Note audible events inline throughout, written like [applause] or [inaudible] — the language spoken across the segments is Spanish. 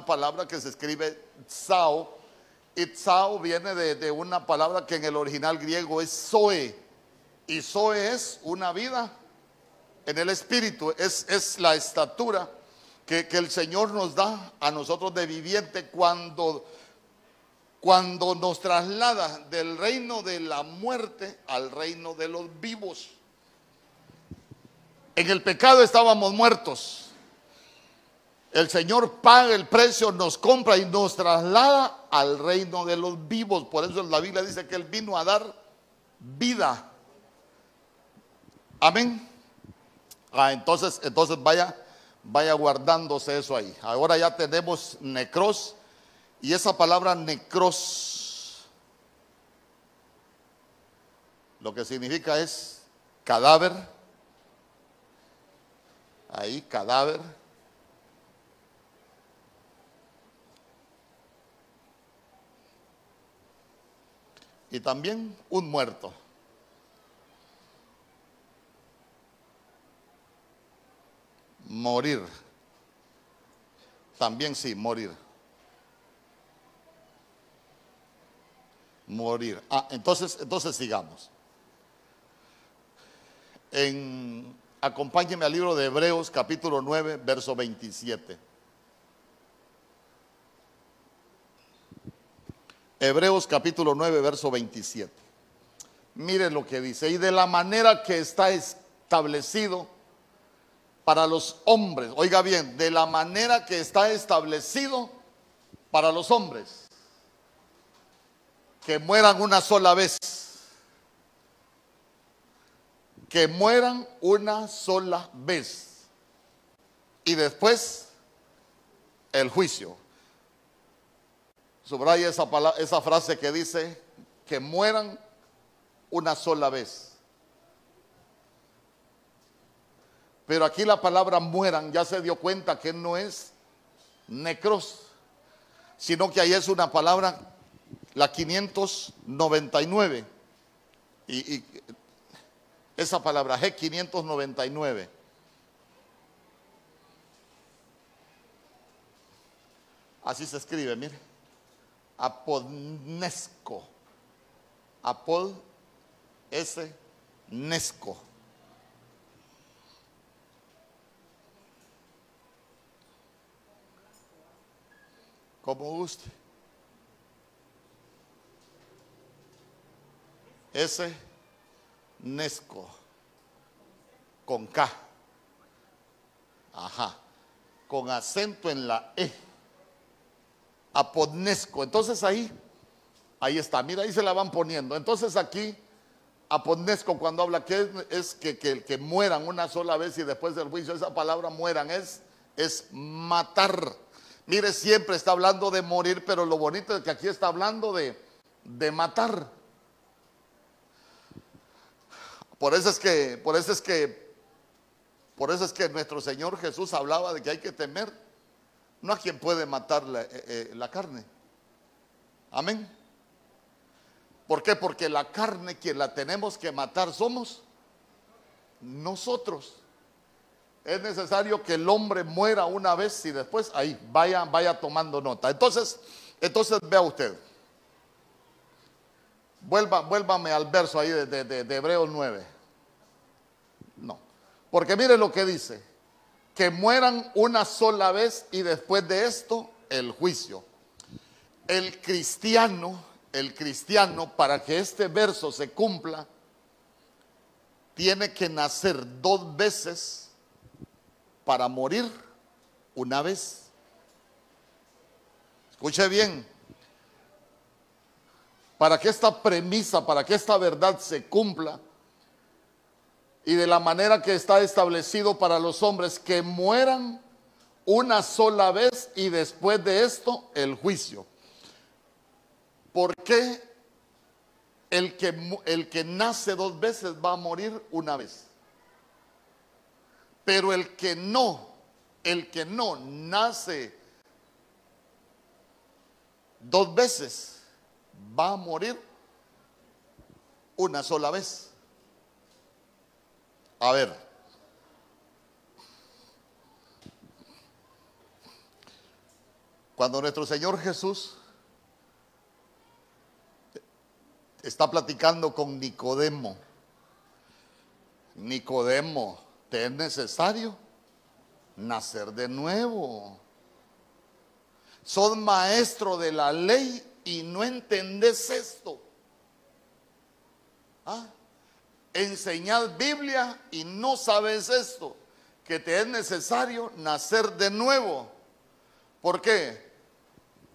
palabra que se escribe Tsao. Y Tsao viene de, de una palabra que en el original griego es Zoe. Y Zoe es una vida en el espíritu, es, es la estatura que, que el Señor nos da a nosotros de viviente cuando, cuando nos traslada del reino de la muerte al reino de los vivos. En el pecado estábamos muertos. El Señor paga el precio, nos compra y nos traslada al reino de los vivos. Por eso la Biblia dice que Él vino a dar vida. Amén. Ah, entonces, entonces vaya, vaya guardándose eso ahí. Ahora ya tenemos necros y esa palabra necros lo que significa es cadáver. Ahí, cadáver. Y también un muerto. Morir. También sí, morir. Morir. Ah, entonces, entonces sigamos. En, acompáñeme al libro de Hebreos capítulo 9, verso 27. Hebreos capítulo 9, verso 27. Mire lo que dice. Y de la manera que está establecido para los hombres, oiga bien, de la manera que está establecido para los hombres, que mueran una sola vez, que mueran una sola vez y después el juicio. Subraya esa, frase que dice que mueran una sola vez. Pero aquí la palabra mueran ya se dio cuenta que no es necros, sino que ahí es una palabra, la 599. Y, y esa palabra, G599. Así se escribe, mire. Apodnesco. Apod S. Nesco. como guste. Ese Nesco con K. Ajá. Con acento en la E. Apodnesco. Entonces ahí, ahí está. Mira, ahí se la van poniendo. Entonces aquí, apodnesco cuando habla que es, que, que, que, mueran una sola vez y después del juicio, esa palabra mueran es, es matar. Mire, siempre está hablando de morir, pero lo bonito es que aquí está hablando de, de matar. Por eso es que, por eso es que, por eso es que nuestro Señor Jesús hablaba de que hay que temer, no a quien puede matar la, eh, eh, la carne. Amén. ¿Por qué? Porque la carne quien la tenemos que matar somos nosotros. Es necesario que el hombre muera una vez y después ahí vaya, vaya tomando nota. Entonces, entonces vea usted. Vuelva, vuélvame al verso ahí de, de, de Hebreos 9. No. Porque mire lo que dice. Que mueran una sola vez y después de esto el juicio. El cristiano, el cristiano, para que este verso se cumpla, tiene que nacer dos veces para morir una vez. Escuche bien, para que esta premisa, para que esta verdad se cumpla y de la manera que está establecido para los hombres, que mueran una sola vez y después de esto el juicio. ¿Por qué el que, el que nace dos veces va a morir una vez? Pero el que no, el que no nace dos veces, va a morir una sola vez. A ver. Cuando nuestro Señor Jesús está platicando con Nicodemo, Nicodemo, ¿te es necesario nacer de nuevo? Sos maestro de la ley y no entendés esto. ¿Ah? Enseñad Biblia y no sabes esto, que te es necesario nacer de nuevo. ¿Por qué?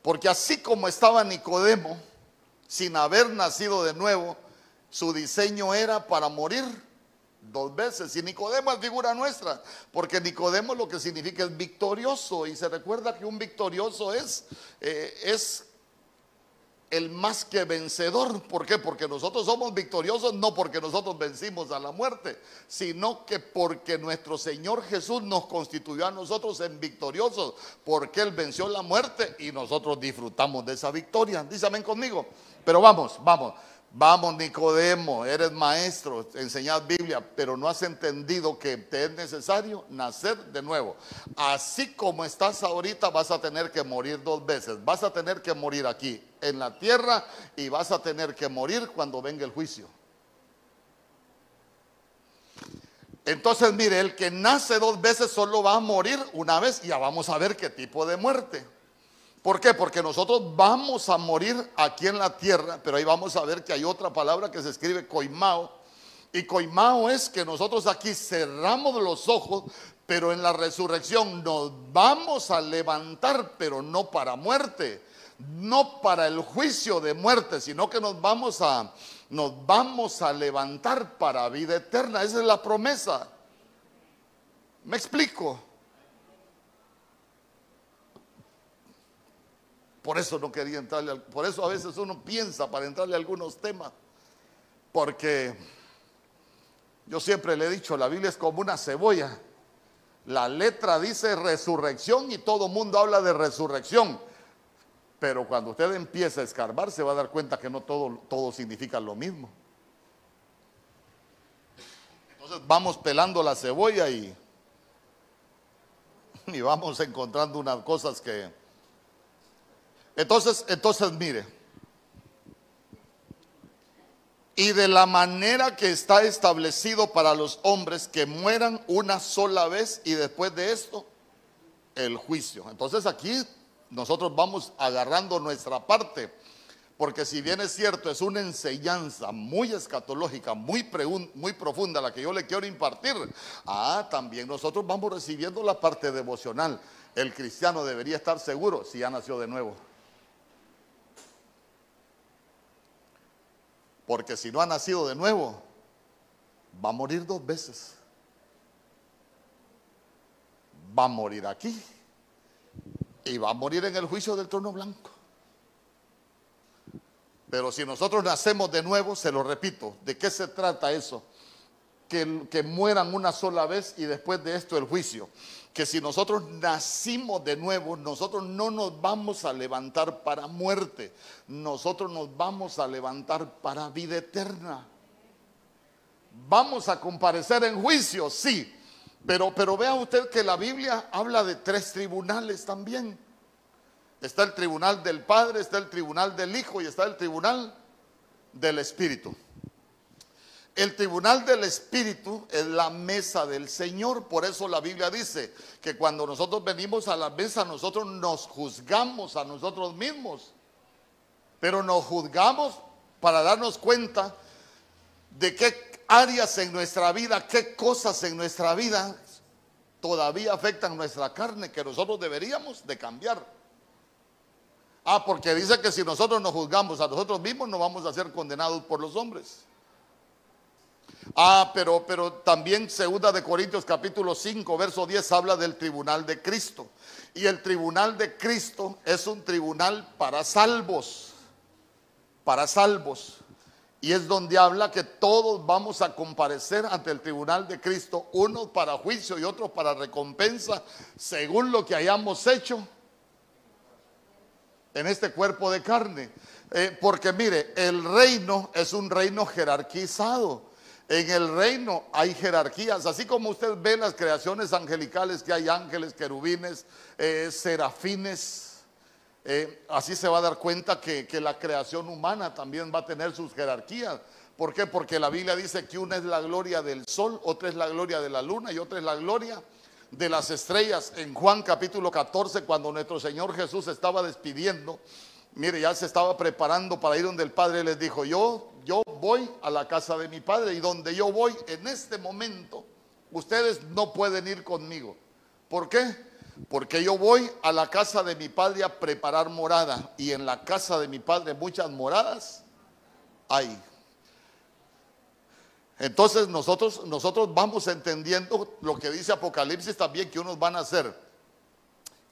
Porque así como estaba Nicodemo, sin haber nacido de nuevo, su diseño era para morir dos veces. Y Nicodemo es figura nuestra, porque Nicodemo lo que significa es victorioso. Y se recuerda que un victorioso es, eh, es el más que vencedor. ¿Por qué? Porque nosotros somos victoriosos no porque nosotros vencimos a la muerte, sino que porque nuestro Señor Jesús nos constituyó a nosotros en victoriosos, porque Él venció la muerte y nosotros disfrutamos de esa victoria. Dísame conmigo. Pero vamos, vamos. Vamos, Nicodemo, eres maestro, enseñad Biblia, pero no has entendido que te es necesario nacer de nuevo. Así como estás ahorita, vas a tener que morir dos veces. Vas a tener que morir aquí, en la tierra, y vas a tener que morir cuando venga el juicio. Entonces, mire, el que nace dos veces solo va a morir una vez ya vamos a ver qué tipo de muerte. ¿Por qué? Porque nosotros vamos a morir aquí en la tierra, pero ahí vamos a ver que hay otra palabra que se escribe coimao. Y coimao es que nosotros aquí cerramos los ojos, pero en la resurrección nos vamos a levantar, pero no para muerte, no para el juicio de muerte, sino que nos vamos a nos vamos a levantar para vida eterna. Esa es la promesa. ¿Me explico? Por eso no quería entrarle, por eso a veces uno piensa para entrarle a algunos temas, porque yo siempre le he dicho, la Biblia es como una cebolla. La letra dice resurrección y todo mundo habla de resurrección. Pero cuando usted empieza a escarbar se va a dar cuenta que no todo, todo significa lo mismo. Entonces vamos pelando la cebolla y, [laughs] y vamos encontrando unas cosas que, entonces, entonces mire. Y de la manera que está establecido para los hombres que mueran una sola vez y después de esto, el juicio. Entonces aquí nosotros vamos agarrando nuestra parte, porque si bien es cierto, es una enseñanza muy escatológica, muy, muy profunda la que yo le quiero impartir, ah, también nosotros vamos recibiendo la parte devocional. El cristiano debería estar seguro si ya nació de nuevo. Porque si no ha nacido de nuevo, va a morir dos veces. Va a morir aquí y va a morir en el juicio del trono blanco. Pero si nosotros nacemos de nuevo, se lo repito, ¿de qué se trata eso? Que, mueran una sola vez y después de esto el juicio que si nosotros nacimos de nuevo, nosotros no nos vamos a levantar para muerte, nosotros nos vamos a levantar para vida eterna. Vamos a comparecer en juicio, sí, pero, pero vea usted que la Biblia habla de tres tribunales también. Está el tribunal del Padre, está el tribunal del Hijo y está el tribunal del Espíritu. El tribunal del Espíritu es la mesa del Señor. Por eso la Biblia dice que cuando nosotros venimos a la mesa, nosotros nos juzgamos a nosotros mismos. Pero nos juzgamos para darnos cuenta de qué áreas en nuestra vida, qué cosas en nuestra vida todavía afectan nuestra carne que nosotros deberíamos de cambiar. Ah, porque dice que si nosotros nos juzgamos a nosotros mismos, no vamos a ser condenados por los hombres. Ah, pero, pero también segunda de Corintios capítulo 5, verso 10 habla del tribunal de Cristo. Y el tribunal de Cristo es un tribunal para salvos, para salvos. Y es donde habla que todos vamos a comparecer ante el tribunal de Cristo, unos para juicio y otros para recompensa, según lo que hayamos hecho en este cuerpo de carne. Eh, porque mire, el reino es un reino jerarquizado. En el reino hay jerarquías, así como usted ve las creaciones angelicales que hay ángeles, querubines, eh, serafines, eh, así se va a dar cuenta que, que la creación humana también va a tener sus jerarquías. ¿Por qué? Porque la Biblia dice que una es la gloria del sol, otra es la gloria de la luna y otra es la gloria de las estrellas. En Juan capítulo 14, cuando nuestro Señor Jesús estaba despidiendo, mire, ya se estaba preparando para ir donde el Padre les dijo, yo, yo voy a la casa de mi Padre y donde yo voy en este momento, ustedes no pueden ir conmigo. ¿Por qué? Porque yo voy a la casa de mi padre a preparar morada. Y en la casa de mi padre muchas moradas hay. Entonces nosotros, nosotros vamos entendiendo lo que dice Apocalipsis también, que unos van a ser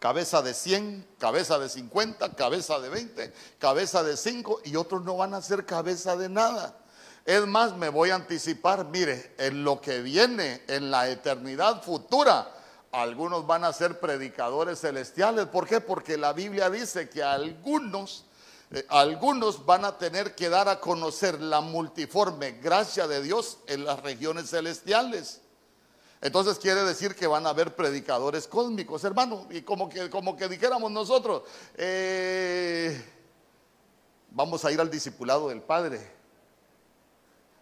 cabeza de 100, cabeza de 50, cabeza de 20, cabeza de 5 y otros no van a ser cabeza de nada. Es más, me voy a anticipar, mire, en lo que viene, en la eternidad futura, algunos van a ser predicadores celestiales. ¿Por qué? Porque la Biblia dice que algunos, eh, algunos van a tener que dar a conocer la multiforme gracia de Dios en las regiones celestiales. Entonces quiere decir que van a haber predicadores cósmicos, hermano. Y como que, como que dijéramos nosotros, eh, vamos a ir al discipulado del Padre.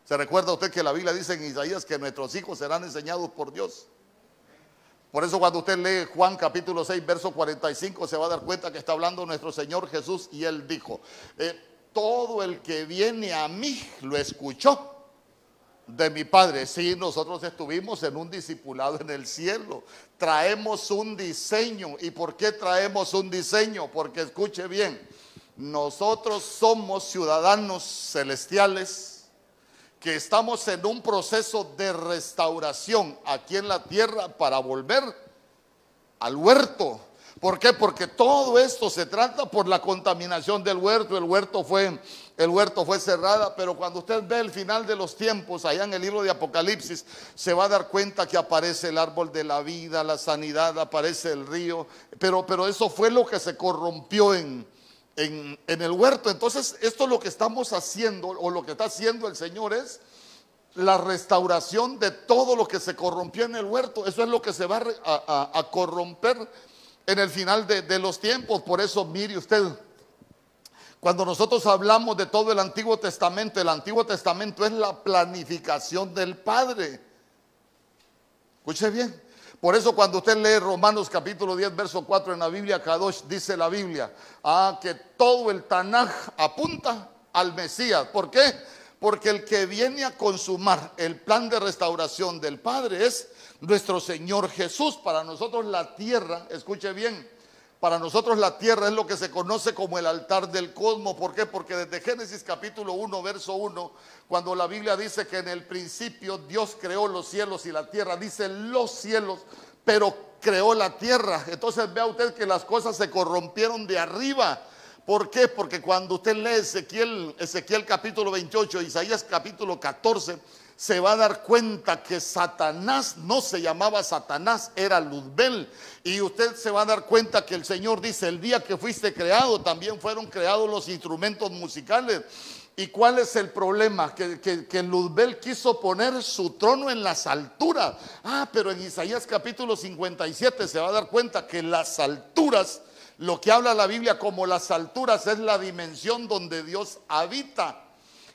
¿Se recuerda usted que la Biblia dice en Isaías que nuestros hijos serán enseñados por Dios? Por eso cuando usted lee Juan capítulo 6, verso 45, se va a dar cuenta que está hablando nuestro Señor Jesús y él dijo, eh, todo el que viene a mí lo escuchó de mi Padre. Sí, nosotros estuvimos en un discipulado en el cielo. Traemos un diseño. ¿Y por qué traemos un diseño? Porque escuche bien, nosotros somos ciudadanos celestiales que estamos en un proceso de restauración aquí en la tierra para volver al huerto. ¿Por qué? Porque todo esto se trata por la contaminación del huerto. El huerto fue, el huerto fue cerrada, pero cuando usted ve el final de los tiempos, allá en el libro de Apocalipsis, se va a dar cuenta que aparece el árbol de la vida, la sanidad, aparece el río. Pero, pero eso fue lo que se corrompió en, en, el huerto. Entonces, esto es lo que estamos haciendo, o lo que está haciendo el Señor es la restauración de todo lo que se corrompió en el huerto. Eso es lo que se va a, corromper en el final de, los tiempos. Por eso, mire usted, cuando nosotros hablamos de todo el Antiguo Testamento, el Antiguo Testamento es la planificación del Padre. Escuche bien. Por eso cuando usted lee Romanos capítulo 10, verso 4 en la Biblia, Kadosh dice la Biblia, ah, que todo el Tanaj apunta al Mesías. ¿Por qué? Porque el que viene a consumar el plan de restauración del Padre es nuestro Señor Jesús. Para nosotros la tierra, escuche bien, para nosotros la tierra es lo que se conoce como el altar del cosmos. ¿Por qué? Porque desde Génesis capítulo 1, verso 1, cuando la Biblia dice que en el principio Dios creó los cielos y la tierra, dice los cielos, pero creó la tierra. Entonces vea usted que las cosas se corrompieron de arriba. ¿Por qué? Porque cuando usted lee Ezequiel, Ezequiel capítulo 28, Isaías capítulo 14, se va a dar cuenta que Satanás no se llamaba Satanás, era Luzbel. Y usted se va a dar cuenta que el Señor dice, el día que fuiste creado, también fueron creados los instrumentos musicales. ¿Y cuál es el problema? Que, que, Luzbel quiso poner su trono en las alturas. Ah, pero en Isaías capítulo 57 se va a dar cuenta que las alturas, lo que habla la Biblia como las alturas es la dimensión donde Dios habita.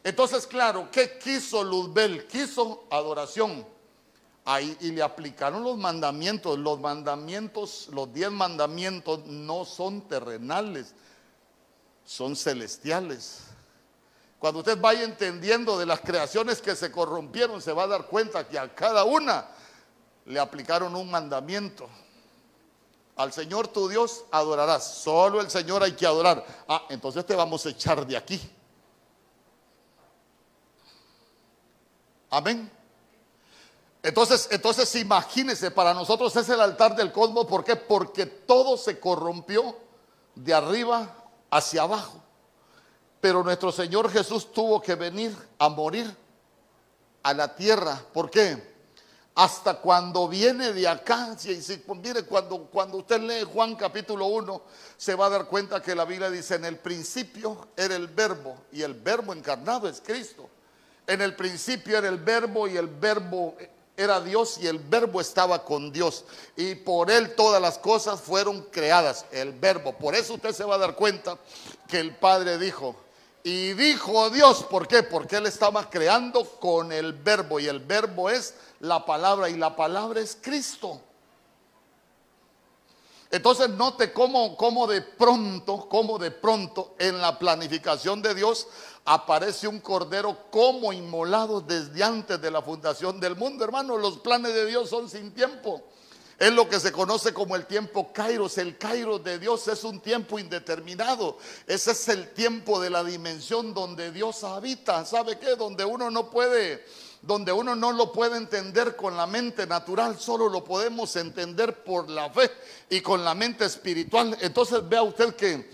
Entonces, claro, ¿qué quiso Luzbel? Quiso adoración. Ahí, y le aplicaron los mandamientos. Los mandamientos, los diez mandamientos no son terrenales, son celestiales. Cuando usted vaya entendiendo de las creaciones que se corrompieron, se va a dar cuenta que a cada una le aplicaron un mandamiento. Al Señor tu Dios adorarás. Solo el Señor hay que adorar. Ah, entonces te vamos a echar de aquí. Amén. Entonces, entonces imagínese, para nosotros es el altar del cosmos. ¿Por qué? Porque todo se corrompió de arriba hacia abajo. Pero nuestro Señor Jesús tuvo que venir a morir a la tierra. ¿Por qué? Hasta cuando viene de acá, si, si, mire, cuando, cuando usted lee Juan capítulo 1, se va a dar cuenta que la Biblia dice, en el principio era el verbo y el verbo encarnado es Cristo. En el principio era el verbo y el verbo era Dios y el verbo estaba con Dios. Y por él todas las cosas fueron creadas, el verbo. Por eso usted se va a dar cuenta que el Padre dijo, y dijo Dios, ¿por qué? Porque él estaba creando con el verbo y el verbo es la palabra y la palabra es Cristo. Entonces note cómo, cómo de pronto, cómo de pronto en la planificación de Dios aparece un cordero como inmolado desde antes de la fundación del mundo. Hermano, los planes de Dios son sin tiempo. Es lo que se conoce como el tiempo Kairos. El Kairos de Dios es un tiempo indeterminado. Ese es el tiempo de la dimensión donde Dios habita. ¿Sabe qué? Donde uno no puede donde uno no lo puede entender con la mente natural, solo lo podemos entender por la fe y con la mente espiritual. Entonces vea usted que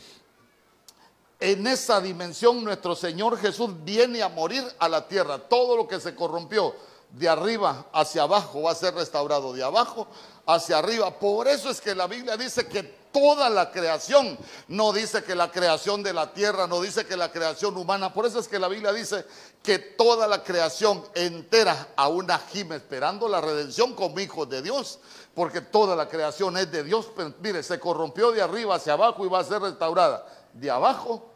en esa dimensión nuestro Señor Jesús viene a morir a la tierra. Todo lo que se corrompió de arriba hacia abajo va a ser restaurado de abajo hacia arriba. Por eso es que la Biblia dice que toda la creación. No dice que la creación de la tierra, no dice que la creación humana. Por eso es que la Biblia dice que toda la creación entera aún gime esperando la redención como hijos de Dios. Porque toda la creación es de Dios. Mire, se corrompió de arriba hacia abajo y va a ser restaurada de abajo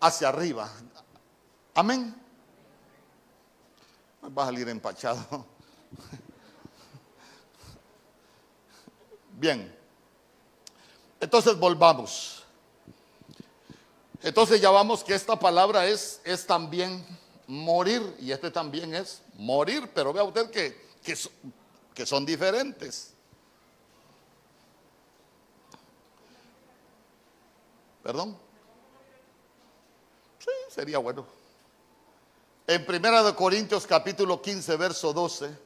hacia arriba. Amén. Va a salir empachado. Bien. Entonces volvamos. Entonces ya vamos que esta palabra es, es también morir y este también es morir, pero vea usted que, que, son diferentes. ¿Perdón? Sí, sería bueno. En Primera de Corintios capítulo 15, verso 12.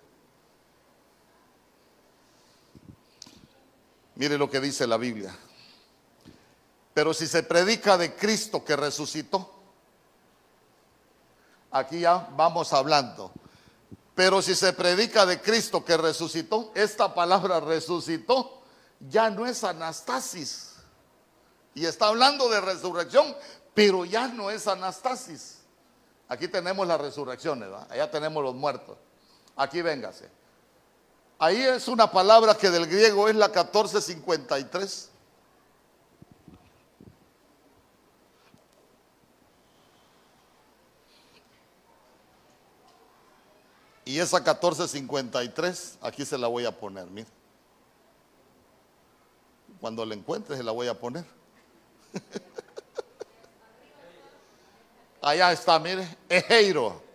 Mire lo que dice la Biblia. Pero si se predica de Cristo que resucitó, aquí ya vamos hablando. Pero si se predica de Cristo que resucitó, esta palabra resucitó ya no es anastasis. Y está hablando de resurrección, pero ya no es anastasis. Aquí tenemos las resurrecciones, allá tenemos los muertos. Aquí véngase. Ahí es una palabra que del griego es la 1453. Y esa 1453, aquí se la voy a poner, mire. Cuando la encuentre se la voy a poner. [laughs] Allá está, mire, Ejeiro.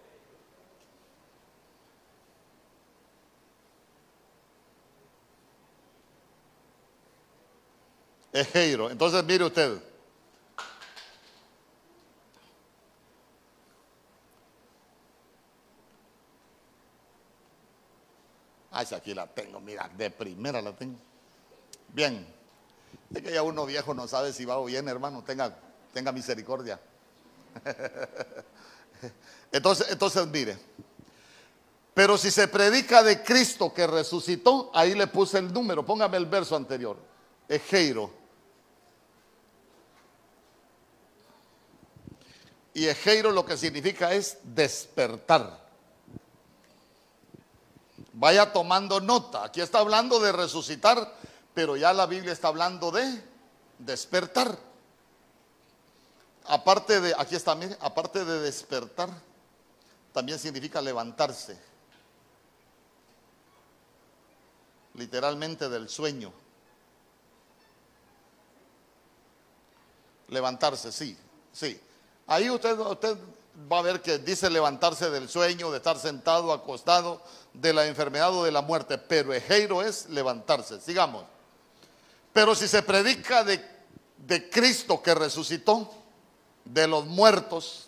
Ejeiro. Entonces, mire usted. Ay, si aquí la tengo, mira, de primera la tengo. Bien. Es que ya uno viejo no sabe si va o bien, hermano. Tenga, tenga misericordia. [laughs] Entonces, entonces, mire. Pero si se predica de Cristo que resucitó, ahí le puse el número. Póngame el verso anterior. Ejeiro. Y Ejeiro lo que significa es despertar. Vaya tomando nota. Aquí está hablando de resucitar, pero ya la Biblia está hablando de despertar. Aparte de, aquí está, mire, aparte de despertar, también significa levantarse. Literalmente del sueño. Levantarse, sí, sí. Ahí usted, usted va a ver que dice levantarse del sueño, de estar sentado, acostado, de la enfermedad o de la muerte, pero ejeiro es levantarse. Sigamos. Pero si se predica de, de Cristo que resucitó de los muertos,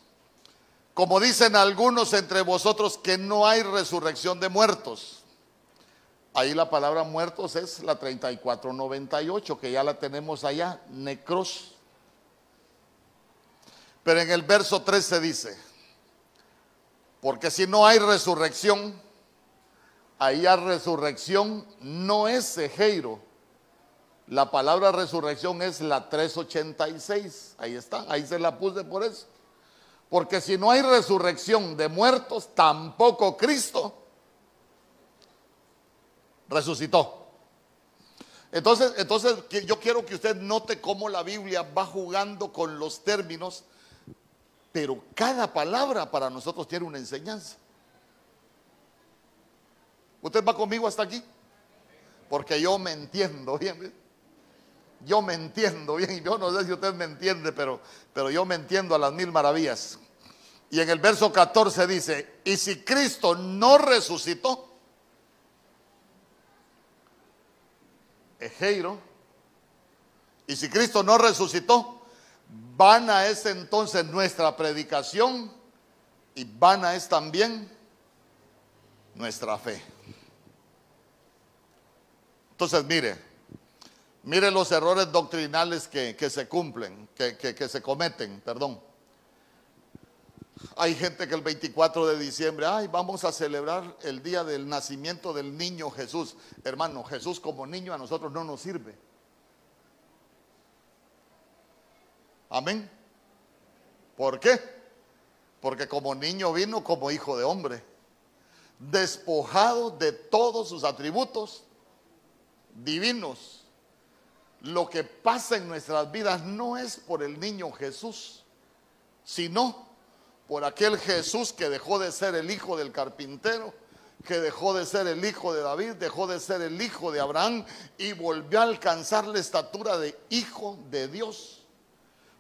como dicen algunos entre vosotros que no hay resurrección de muertos. Ahí la palabra muertos es la 3498, que ya la tenemos allá, necros. Pero en el verso 13 dice, porque si no hay resurrección, ahí hay resurrección no es ejeiro. La palabra resurrección es la 386. Ahí está, ahí se la puse por eso. Porque si no hay resurrección de muertos, tampoco Cristo resucitó. Entonces, entonces yo quiero que usted note cómo la Biblia va jugando con los términos, pero cada palabra para nosotros tiene una enseñanza. ¿Usted va conmigo hasta aquí? Porque yo me entiendo bien. Yo me entiendo bien. Yo no sé si usted me entiende, pero, pero yo me entiendo a las mil maravillas. Y en el verso 14 dice, y si Cristo no resucitó, Ejeiro, y si Cristo no resucitó, vana es entonces nuestra predicación y vana es también nuestra fe. Entonces, mire, mire los errores doctrinales que, se cumplen, que, que se cometen, perdón. Hay gente que el 24 de diciembre, ay, vamos a celebrar el día del nacimiento del niño Jesús. Hermano, Jesús como niño a nosotros no nos sirve. Amén. ¿Por qué? Porque como niño vino como hijo de hombre, despojado de todos sus atributos divinos. Lo que pasa en nuestras vidas no es por el niño Jesús, sino por aquel Jesús que dejó de ser el hijo del carpintero, que dejó de ser el hijo de David, dejó de ser el hijo de Abraham y volvió a alcanzar la estatura de hijo de Dios.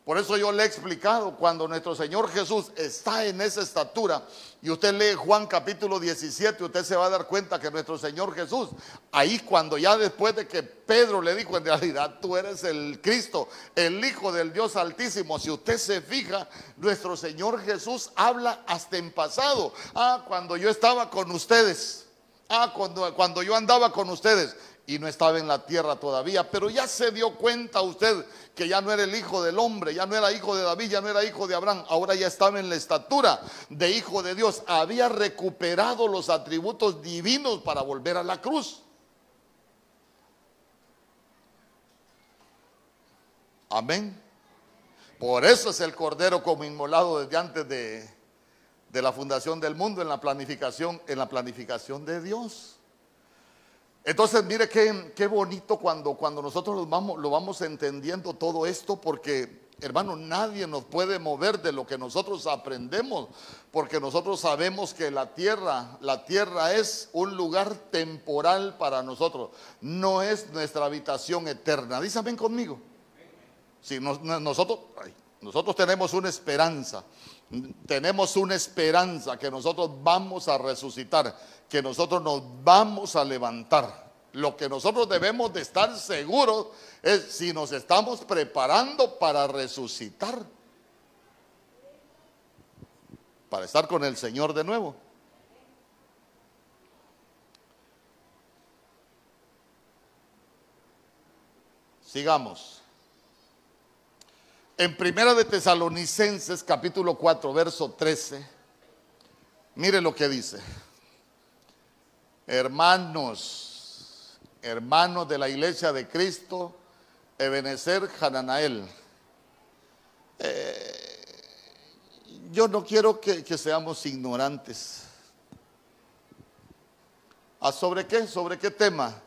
Por eso yo le he explicado, cuando nuestro Señor Jesús está en esa estatura, y usted lee Juan capítulo 17, usted se va a dar cuenta que nuestro Señor Jesús, ahí cuando ya después de que Pedro le dijo, en realidad tú eres el Cristo, el Hijo del Dios Altísimo, si usted se fija, nuestro Señor Jesús habla hasta en pasado. Ah, cuando yo estaba con ustedes. Ah, cuando, cuando yo andaba con ustedes y no estaba en la tierra todavía, pero ya se dio cuenta usted que ya no era el hijo del hombre, ya no era hijo de David, ya no era hijo de Abraham, ahora ya estaba en la estatura de hijo de Dios, había recuperado los atributos divinos para volver a la cruz. Amén. Por eso es el cordero como inmolado desde antes de, de la fundación del mundo en la planificación, en la planificación de Dios. Entonces, mire qué, qué bonito cuando, cuando nosotros lo vamos, entendiendo todo esto, porque, hermano, nadie nos puede mover de lo que nosotros aprendemos, porque nosotros sabemos que la tierra, la tierra es un lugar temporal para nosotros, no es nuestra habitación eterna. Dísame conmigo. Si nosotros, nosotros tenemos una esperanza tenemos una esperanza que nosotros vamos a resucitar, que nosotros nos vamos a levantar. Lo que nosotros debemos de estar seguros es si nos estamos preparando para resucitar, para estar con el Señor de nuevo. Sigamos. En Primera de Tesalonicenses capítulo 4 verso 13, mire lo que dice. Hermanos, hermanos de la iglesia de Cristo, Ebenezer Hananael. Eh, yo no quiero que, que seamos ignorantes. ¿A sobre qué? ¿Sobre qué tema?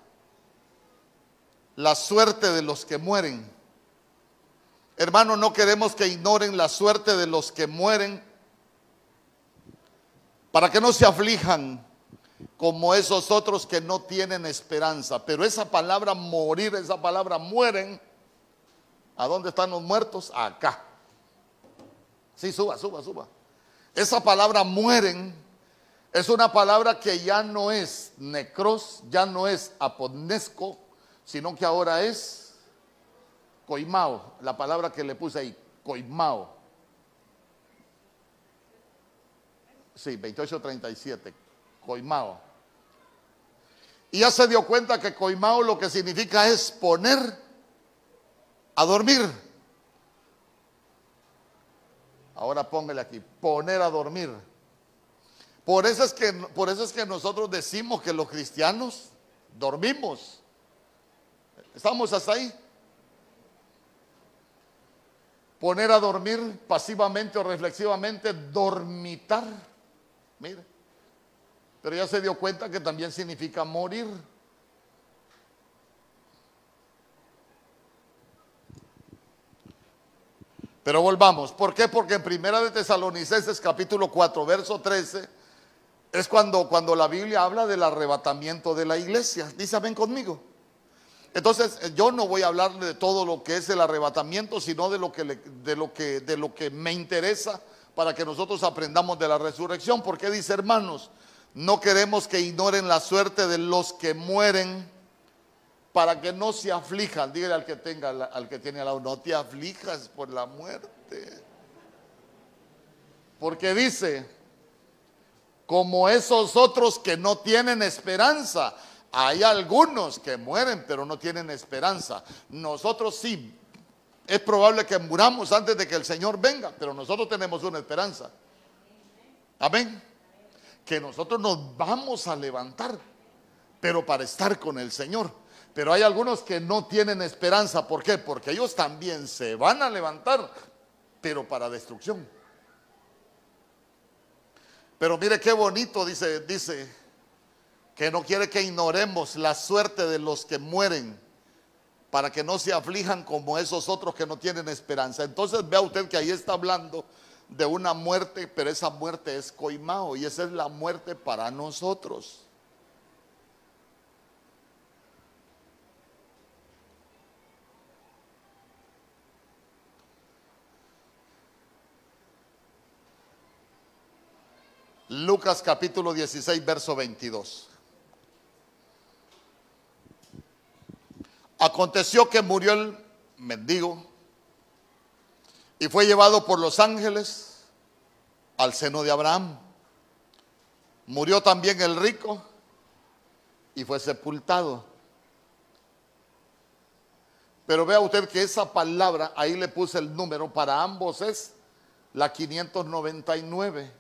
La suerte de los que mueren Hermano, no queremos que ignoren la suerte de los que mueren para que no se aflijan como esos otros que no tienen esperanza. Pero esa palabra morir, esa palabra mueren, ¿a dónde están los muertos? Acá. Sí, suba, suba, suba. Esa palabra mueren es una palabra que ya no es necros, ya no es apodnesco, sino que ahora es coimao, la palabra que le puse ahí, coimao. Sí, 2837, coimao. Y ya se dio cuenta que coimao lo que significa es poner a dormir. Ahora póngale aquí, poner a dormir. Por eso es que, por que nosotros decimos que los cristianos dormimos. ¿Estamos hasta ahí? poner a dormir pasivamente o reflexivamente, dormitar. Mire, pero ya se dio cuenta que también significa morir. Pero volvamos, ¿por qué? Porque en Primera de Tesalonicenses capítulo 4, verso 13, es cuando, cuando la Biblia habla del arrebatamiento de la iglesia. Dice, ven conmigo. Entonces, eh, yo no voy a hablar de todo lo que es el arrebatamiento, sino de lo que, de lo que, de lo que me interesa para que nosotros aprendamos de la resurrección. Porque dice, hermanos, no queremos que ignoren la suerte de los que mueren para que no se aflijan. Dígale al que tenga, al que tiene al lado, no te aflijas por la muerte. Porque dice, como esos otros que no tienen esperanza. Hay algunos que mueren pero no tienen esperanza. Nosotros sí. Es probable que muramos antes de que el Señor venga, pero nosotros tenemos una esperanza. Amén. Que nosotros nos vamos a levantar, pero para estar con el Señor. Pero hay algunos que no tienen esperanza. ¿Por qué? Porque ellos también se van a levantar, pero para destrucción. Pero mire qué bonito dice, dice que no quiere que ignoremos la suerte de los que mueren para que no se aflijan como esos otros que no tienen esperanza. Entonces vea usted que ahí está hablando de una muerte, pero esa muerte es coimao y esa es la muerte para nosotros. Lucas capítulo 16, verso 22. Aconteció que murió el mendigo y fue llevado por los ángeles al seno de Abraham. Murió también el rico y fue sepultado. Pero vea usted que esa palabra, ahí le puse el número, para ambos es la 599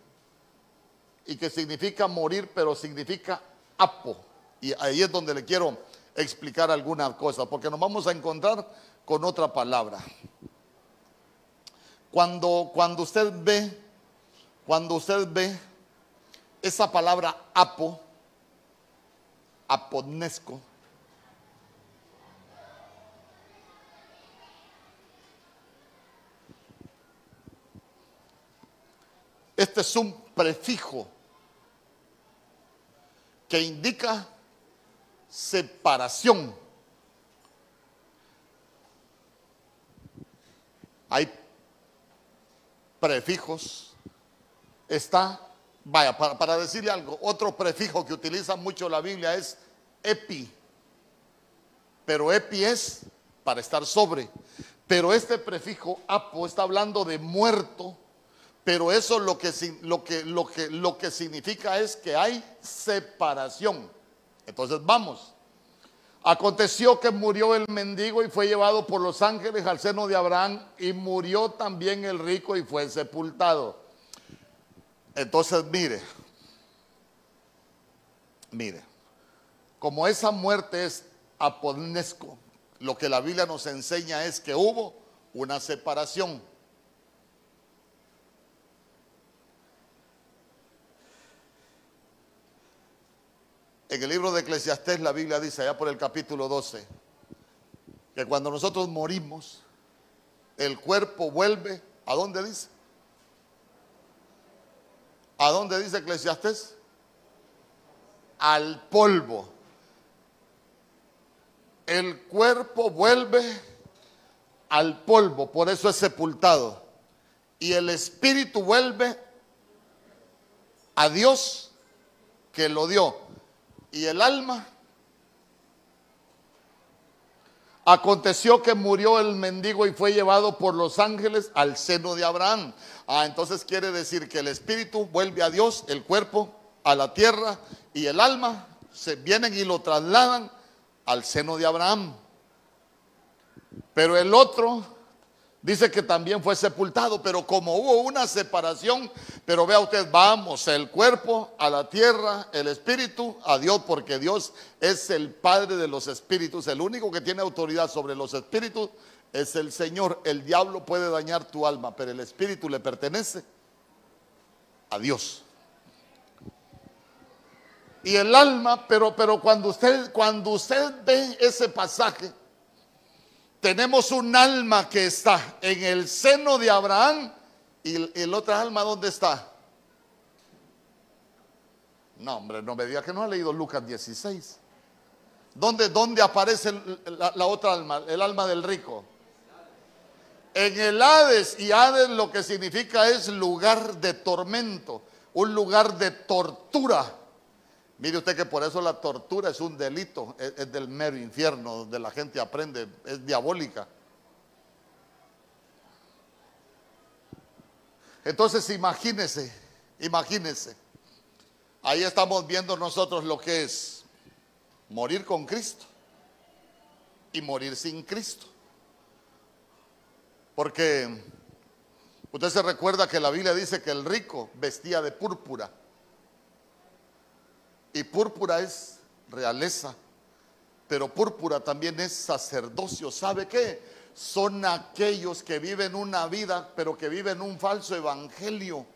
y que significa morir, pero significa apo. Y ahí es donde le quiero explicar alguna cosa, porque nos vamos a encontrar con otra palabra. Cuando, cuando usted ve, cuando usted ve esa palabra apo, aponesco, este es un prefijo que indica separación. Hay prefijos. Está, vaya, para, decirle algo, otro prefijo que utiliza mucho la Biblia es epi. Pero epi es para estar sobre. Pero este prefijo apo está hablando de muerto pero eso lo que, lo, que, lo, que, lo que significa es que hay separación. Entonces vamos. Aconteció que murió el mendigo y fue llevado por los ángeles al seno de Abraham y murió también el rico y fue sepultado. Entonces mire, mire, como esa muerte es aponesco, lo que la Biblia nos enseña es que hubo una separación. En el libro de Eclesiastés la Biblia dice, allá por el capítulo 12, que cuando nosotros morimos, el cuerpo vuelve, ¿a dónde dice? ¿A dónde dice Eclesiastés? Al polvo. El cuerpo vuelve al polvo, por eso es sepultado. Y el espíritu vuelve a Dios que lo dio y el alma. Aconteció que murió el mendigo y fue llevado por los ángeles al seno de Abraham. Ah, entonces quiere decir que el espíritu vuelve a Dios, el cuerpo a la tierra y el alma se vienen y lo trasladan al seno de Abraham. Pero el otro Dice que también fue sepultado, pero como hubo una separación, pero vea usted, vamos, el cuerpo a la tierra, el espíritu a Dios, porque Dios es el Padre de los espíritus, el único que tiene autoridad sobre los espíritus es el Señor. El diablo puede dañar tu alma, pero el espíritu le pertenece a Dios. Y el alma, pero, pero cuando, usted, cuando usted ve ese pasaje, tenemos un alma que está en el seno de Abraham y el, otra alma, ¿dónde está? No, hombre, no me diga que no ha leído Lucas 16. ¿Dónde, dónde aparece la, la otra alma? El alma del rico. En el Hades, y Hades lo que significa es lugar de tormento, un lugar de tortura. Mire usted que por eso la tortura es un delito, es, del mero infierno, donde la gente aprende, es diabólica. Entonces imagínese, imagínese, ahí estamos viendo nosotros lo que es morir con Cristo y morir sin Cristo. Porque usted se recuerda que la Biblia dice que el rico vestía de púrpura. Y púrpura es realeza, pero púrpura también es sacerdocio. ¿Sabe qué? Son aquellos que viven una vida, pero que viven un falso evangelio.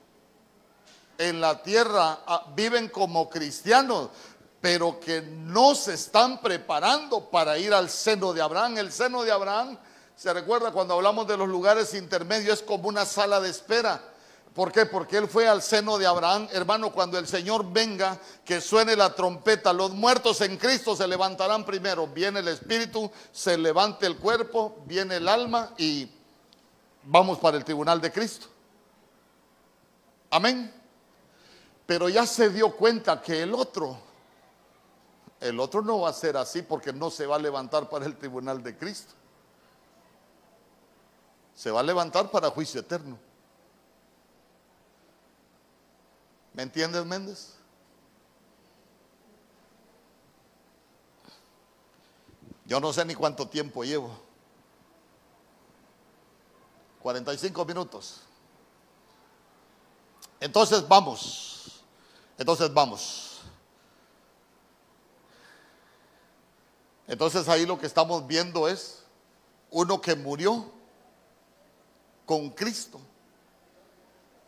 En la tierra ah, viven como cristianos, pero que no se están preparando para ir al seno de Abraham. El seno de Abraham, se recuerda cuando hablamos de los lugares intermedios, es como una sala de espera. ¿Por qué? Porque él fue al seno de Abraham. Hermano, cuando el Señor venga, que suene la trompeta, los muertos en Cristo se levantarán primero. Viene el espíritu, se levanta el cuerpo, viene el alma y vamos para el tribunal de Cristo. Amén. Pero ya se dio cuenta que el otro, el otro no va a ser así porque no se va a levantar para el tribunal de Cristo. Se va a levantar para juicio eterno. ¿Me entiendes, Méndez? Yo no sé ni cuánto tiempo llevo. 45 minutos. Entonces vamos. Entonces vamos. Entonces ahí lo que estamos viendo es uno que murió con Cristo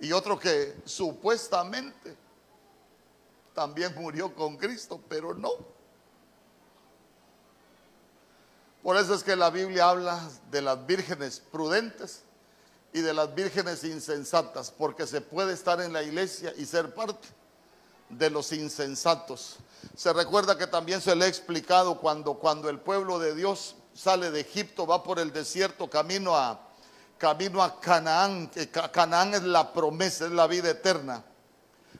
y otro que supuestamente también murió con Cristo, pero no. Por eso es que la Biblia habla de las vírgenes prudentes y de las vírgenes insensatas, porque se puede estar en la iglesia y ser parte de los insensatos. Se recuerda que también se le ha explicado cuando, cuando el pueblo de Dios sale de Egipto, va por el desierto camino a, camino a Canaán, Canaán es la promesa, es la vida eterna.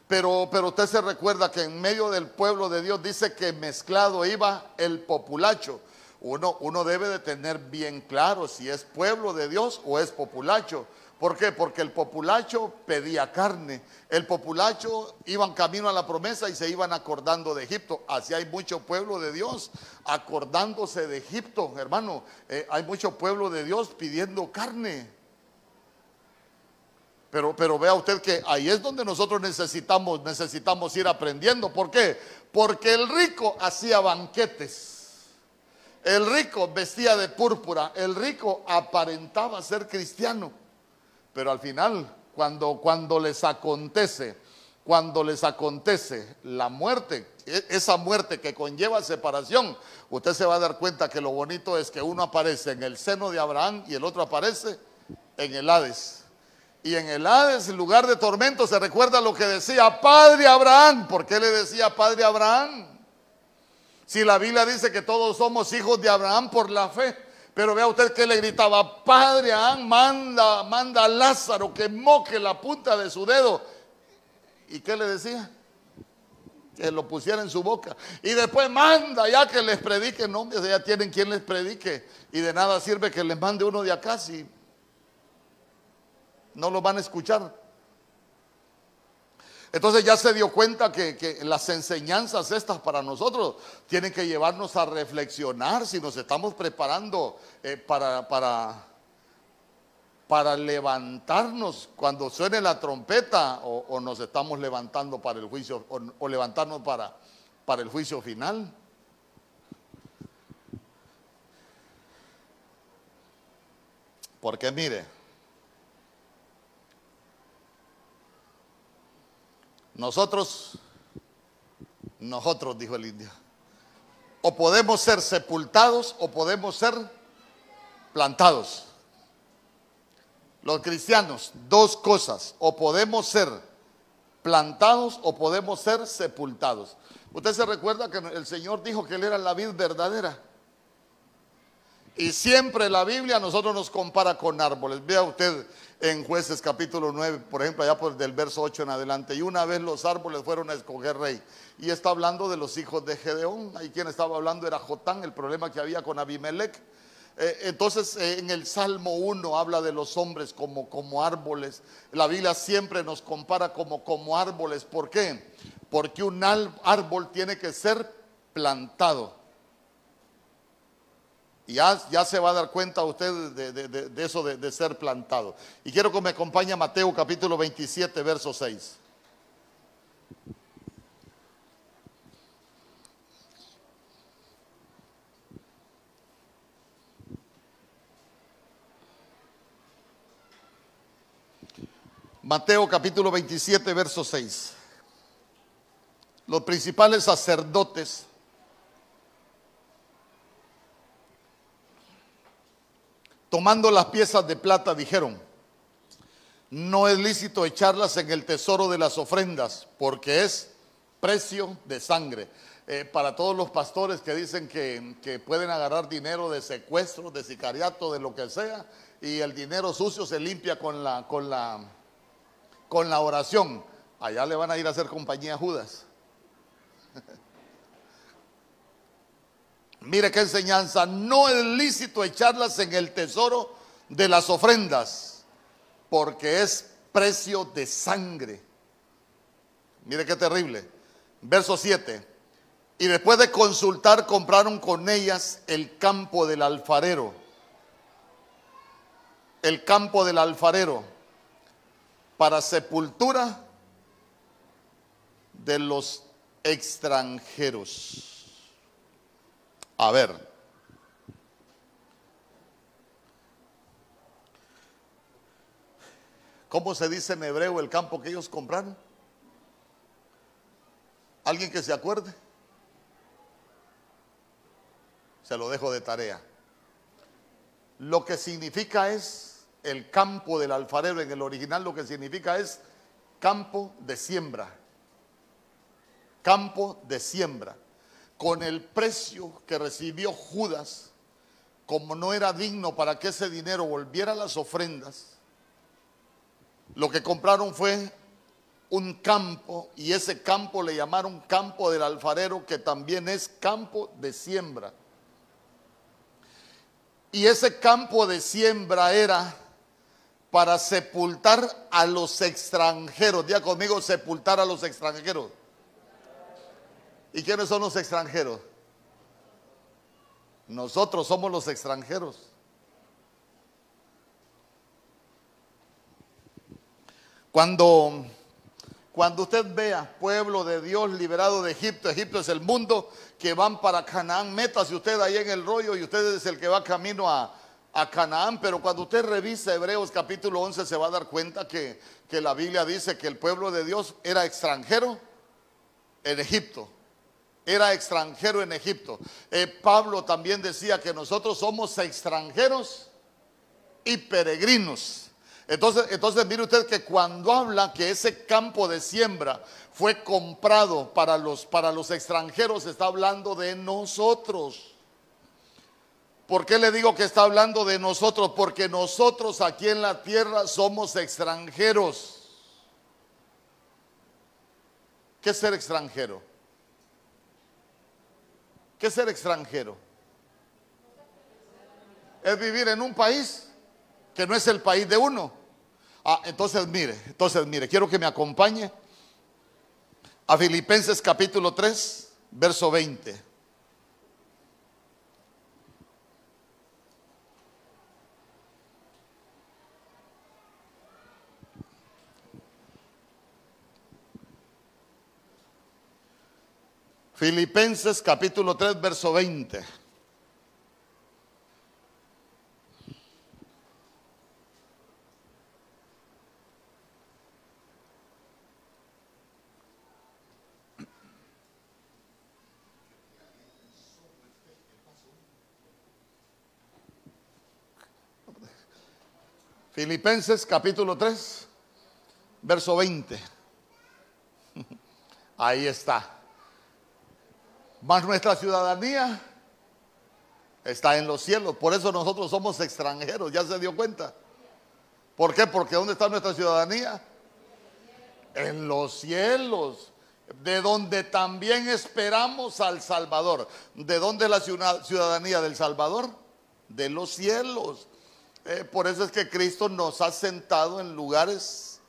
Pero, pero usted se recuerda que en medio del pueblo de Dios dice que mezclado iba el populacho. Uno, uno debe de tener bien claro si es pueblo de Dios o es populacho. ¿Por qué? Porque el populacho pedía carne. El populacho iban camino a la promesa y se iban acordando de Egipto. Así hay mucho pueblo de Dios acordándose de Egipto, hermano. Eh, hay mucho pueblo de Dios pidiendo carne. Pero, pero vea usted que ahí es donde nosotros necesitamos, necesitamos ir aprendiendo. ¿Por qué? Porque el rico hacía banquetes. El rico vestía de púrpura. El rico aparentaba ser cristiano. Pero al final, cuando, cuando les acontece, cuando les acontece la muerte, e, esa muerte que conlleva separación, usted se va a dar cuenta que lo bonito es que uno aparece en el seno de Abraham y el otro aparece en el Hades. Y en el Hades, lugar de tormento, se recuerda lo que decía Padre Abraham. ¿Por qué le decía Padre Abraham? Si la Biblia dice que todos somos hijos de Abraham por la fe. Pero vea usted que le gritaba, Padre Abraham, manda, manda a Lázaro que moque la punta de su dedo. ¿Y qué le decía? Que lo pusiera en su boca. Y después manda ya que les predique. No, ya tienen quien les predique. Y de nada sirve que les mande uno de acá si no lo van a escuchar. Entonces ya se dio cuenta que, las enseñanzas estas para nosotros tienen que llevarnos a reflexionar si nos estamos preparando eh, para, para, levantarnos cuando suene la trompeta o, nos estamos levantando para el juicio o, o levantarnos para, para el juicio final. Porque mire, Nosotros, nosotros, dijo el indio, o podemos ser sepultados o podemos ser plantados. Los cristianos, dos cosas, o podemos ser plantados o podemos ser sepultados. Usted se recuerda que el Señor dijo que Él era la vid verdadera. Y siempre la Biblia a nosotros nos compara con árboles. Vea usted en jueces capítulo 9, por ejemplo, allá del verso 8 en adelante. Y una vez los árboles fueron a escoger rey. Y está hablando de los hijos de Gedeón. Ahí quien estaba hablando era Jotán, el problema que había con Abimelech. Eh, entonces eh, en el Salmo 1 habla de los hombres como, como árboles. La Biblia siempre nos compara como, como árboles. ¿Por qué? Porque un árbol tiene que ser plantado. Y ya, se va a dar cuenta usted de, eso de, ser plantado. Y quiero que me acompañe a Mateo capítulo 27, verso 6. Mateo capítulo 27, verso 6. Los principales sacerdotes tomando las piezas de plata, dijeron, no es lícito echarlas en el tesoro de las ofrendas, porque es precio de sangre. Eh, para todos los pastores que dicen que, pueden agarrar dinero de secuestro, de sicariato, de lo que sea, y el dinero sucio se limpia con la, con la, con la oración. Allá le van a ir a hacer compañía a Judas. Mire qué enseñanza. No es lícito echarlas en el tesoro de las ofrendas, porque es precio de sangre. Mire qué terrible. Verso 7. Y después de consultar, compraron con ellas el campo del alfarero. El campo del alfarero para sepultura de los extranjeros. A ver. ¿Cómo se dice en hebreo el campo que ellos compraron? ¿Alguien que se acuerde? Se lo dejo de tarea. Lo que significa es el campo del alfarero en el original, lo que significa es campo de siembra. Campo de siembra con el precio que recibió Judas, como no era digno para que ese dinero volviera a las ofrendas, lo que compraron fue un campo y ese campo le llamaron campo del alfarero, que también es campo de siembra. Y ese campo de siembra era para sepultar a los extranjeros. Día conmigo, sepultar a los extranjeros. ¿Y quiénes son los extranjeros? Nosotros somos los extranjeros. Cuando, cuando usted vea pueblo de Dios liberado de Egipto, Egipto es el mundo que van para Canaán, métase usted ahí en el rollo y usted es el que va camino a, a Canaán, pero cuando usted revisa Hebreos capítulo 11 se va a dar cuenta que, que la Biblia dice que el pueblo de Dios era extranjero en Egipto era extranjero en Egipto. Eh, Pablo también decía que nosotros somos extranjeros y peregrinos. Entonces, entonces mire usted que cuando habla que ese campo de siembra fue comprado para los, para los extranjeros, está hablando de nosotros. ¿Por qué le digo que está hablando de nosotros? Porque nosotros aquí en la tierra somos extranjeros. ¿Qué es ser extranjero? ¿Qué es ser extranjero? Es vivir en un país que no es el país de uno. Ah, entonces mire, entonces mire, quiero que me acompañe a Filipenses capítulo 3, verso 20. Filipenses capítulo 3, verso 20. Filipenses capítulo 3, verso 20. [laughs] Ahí está. Más nuestra ciudadanía está en los cielos. Por eso nosotros somos extranjeros, ya se dio cuenta. ¿Por qué? Porque ¿dónde está nuestra ciudadanía? En los cielos, de donde también esperamos al Salvador. ¿De dónde es la ciudadanía del Salvador? De los cielos. Eh, por eso es que Cristo nos ha sentado en lugares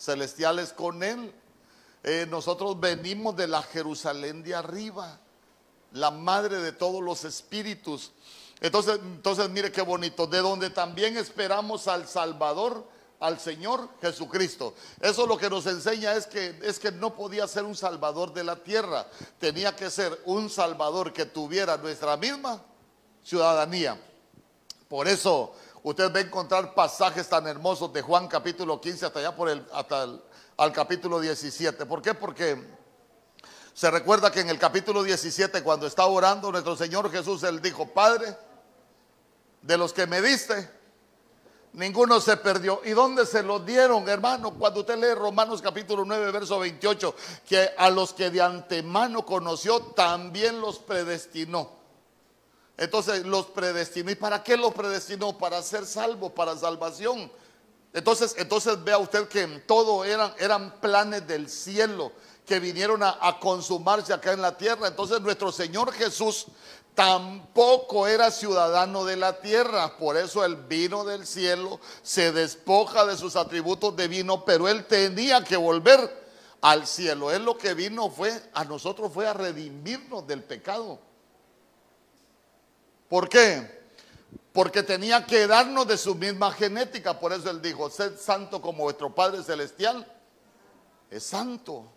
celestiales con Él. Eh, nosotros venimos de la Jerusalén de arriba, la madre de todos los espíritus. Entonces, entonces mire qué bonito, de donde también esperamos al Salvador, al Señor Jesucristo. Eso lo que nos enseña es que, es que no podía ser un Salvador de la tierra, tenía que ser un Salvador que tuviera nuestra misma ciudadanía. Por eso usted va a encontrar pasajes tan hermosos de Juan capítulo 15 hasta allá por el, hasta al capítulo 17. ¿Por qué? Porque se recuerda que en el capítulo 17 cuando estaba orando nuestro Señor Jesús, él dijo, Padre, de los que me diste, ninguno se perdió. ¿Y dónde se lo dieron, hermano? Cuando usted lee Romanos capítulo 9, verso 28, que a los que de antemano conoció, también los predestinó. Entonces los predestinó. ¿Y para qué los predestinó? Para ser salvos, para salvación. Entonces, entonces vea usted que todo eran, eran planes del cielo que vinieron a, consumarse acá en la tierra. Entonces nuestro Señor Jesús tampoco era ciudadano de la tierra. Por eso el vino del cielo se despoja de sus atributos de vino, pero él tenía que volver al cielo. Él lo que vino fue, a nosotros fue a redimirnos del pecado. ¿Por qué? porque tenía que darnos de su misma genética. Por eso él dijo, sed santo como vuestro Padre Celestial es santo.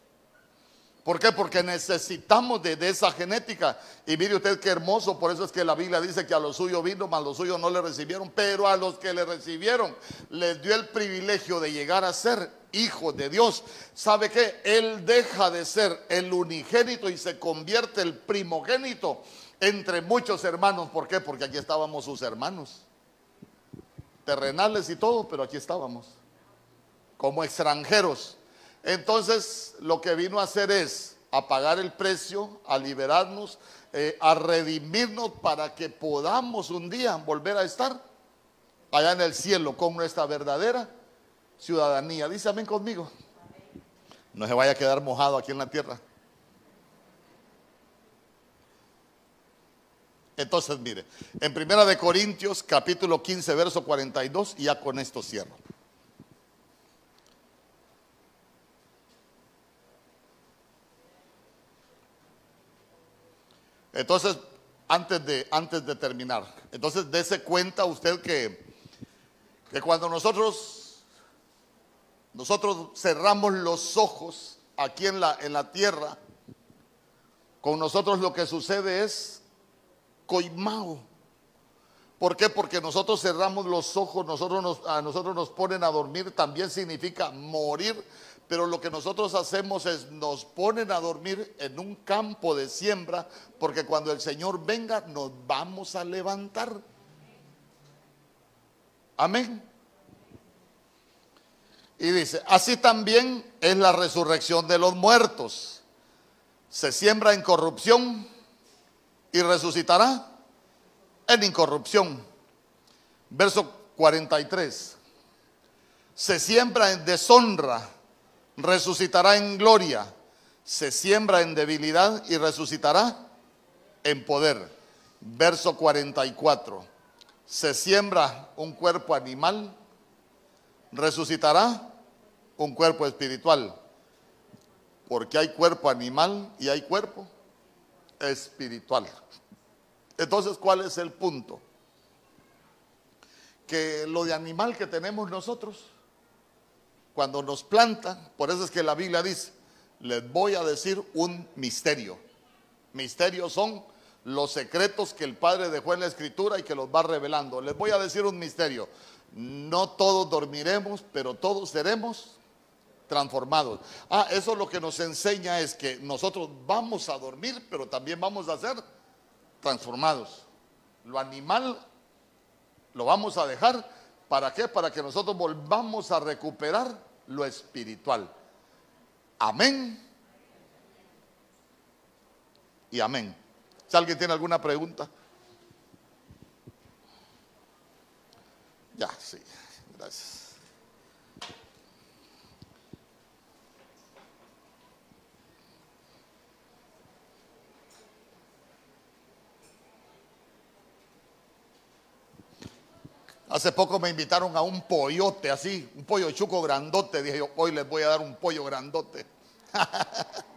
¿Por qué? Porque necesitamos de, esa genética. Y mire usted qué hermoso, por eso es que la Biblia dice que a los suyos vino, mas los suyos no le recibieron, pero a los que le recibieron les dio el privilegio de llegar a ser hijos de Dios. ¿Sabe qué? Él deja de ser el unigénito y se convierte el primogénito entre muchos hermanos. ¿Por qué? Porque aquí estábamos sus hermanos. Terrenales y todo, pero aquí estábamos. Como extranjeros. Entonces, lo que vino a hacer es a pagar el precio, a liberarnos, eh, a redimirnos para que podamos un día volver a estar allá en el cielo con nuestra verdadera ciudadanía. Dice amén conmigo. No se vaya a quedar mojado aquí en la tierra. Entonces, mire, en Primera de Corintios, capítulo 15, verso 42, y ya con esto cierro. Entonces, antes de, antes de terminar, entonces dése cuenta usted que, que cuando nosotros, nosotros cerramos los ojos aquí en la, en la tierra, con nosotros lo que sucede es coimao. ¿Por qué? Porque nosotros cerramos los ojos, nosotros a nosotros nos ponen a dormir, también significa morir, pero lo que nosotros hacemos es nos ponen a dormir en un campo de siembra, porque cuando el Señor venga nos vamos a levantar. Amén. Y dice, así también es la resurrección de los muertos. Se siembra en corrupción y resucitará en incorrupción. Verso 43. Se siembra en deshonra, resucitará en gloria. Se siembra en debilidad y resucitará en poder. Verso 44. Se siembra un cuerpo animal, resucitará un cuerpo espiritual. Porque hay cuerpo animal y hay cuerpo espiritual. Entonces, ¿cuál es el punto? Que lo de animal que tenemos nosotros, cuando nos plantan, por eso es que la Biblia dice, les voy a decir un misterio. Misterios son los secretos que el Padre dejó en la Escritura y que los va revelando. Les voy a decir un misterio. No todos dormiremos, pero todos seremos transformados. Ah, eso lo que nos enseña es que nosotros vamos a dormir, pero también vamos a ser transformados. Lo animal lo vamos a dejar, ¿Para qué? Para que nosotros volvamos a recuperar lo espiritual. Amén. Y amén. Si alguien tiene alguna pregunta. Ya, sí. Gracias. Hace poco me invitaron a un pollote así, un pollo chuco grandote. Dije yo, hoy les voy a dar un pollo grandote. [laughs]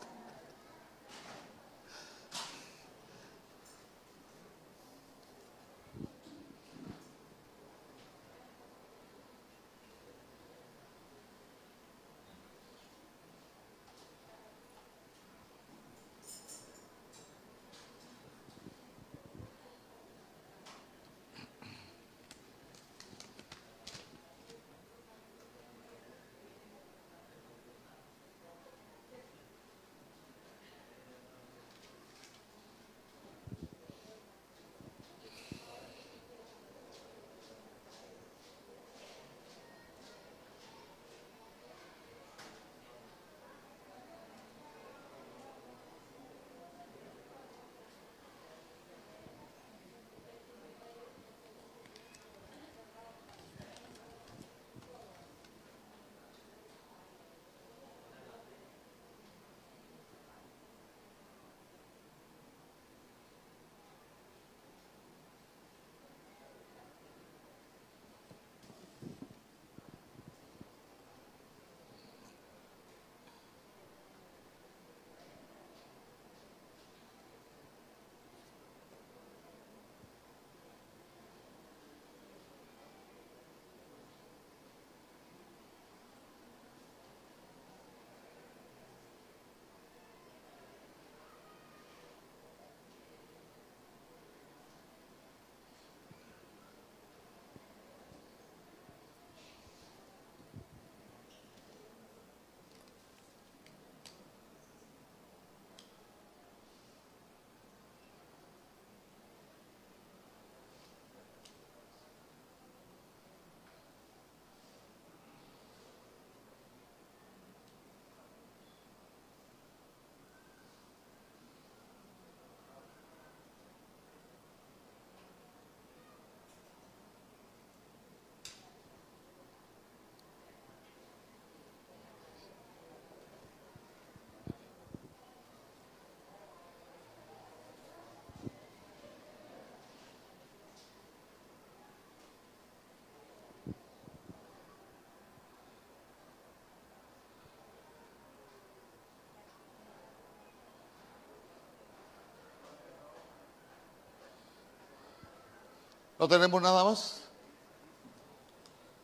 ¿No tenemos nada más?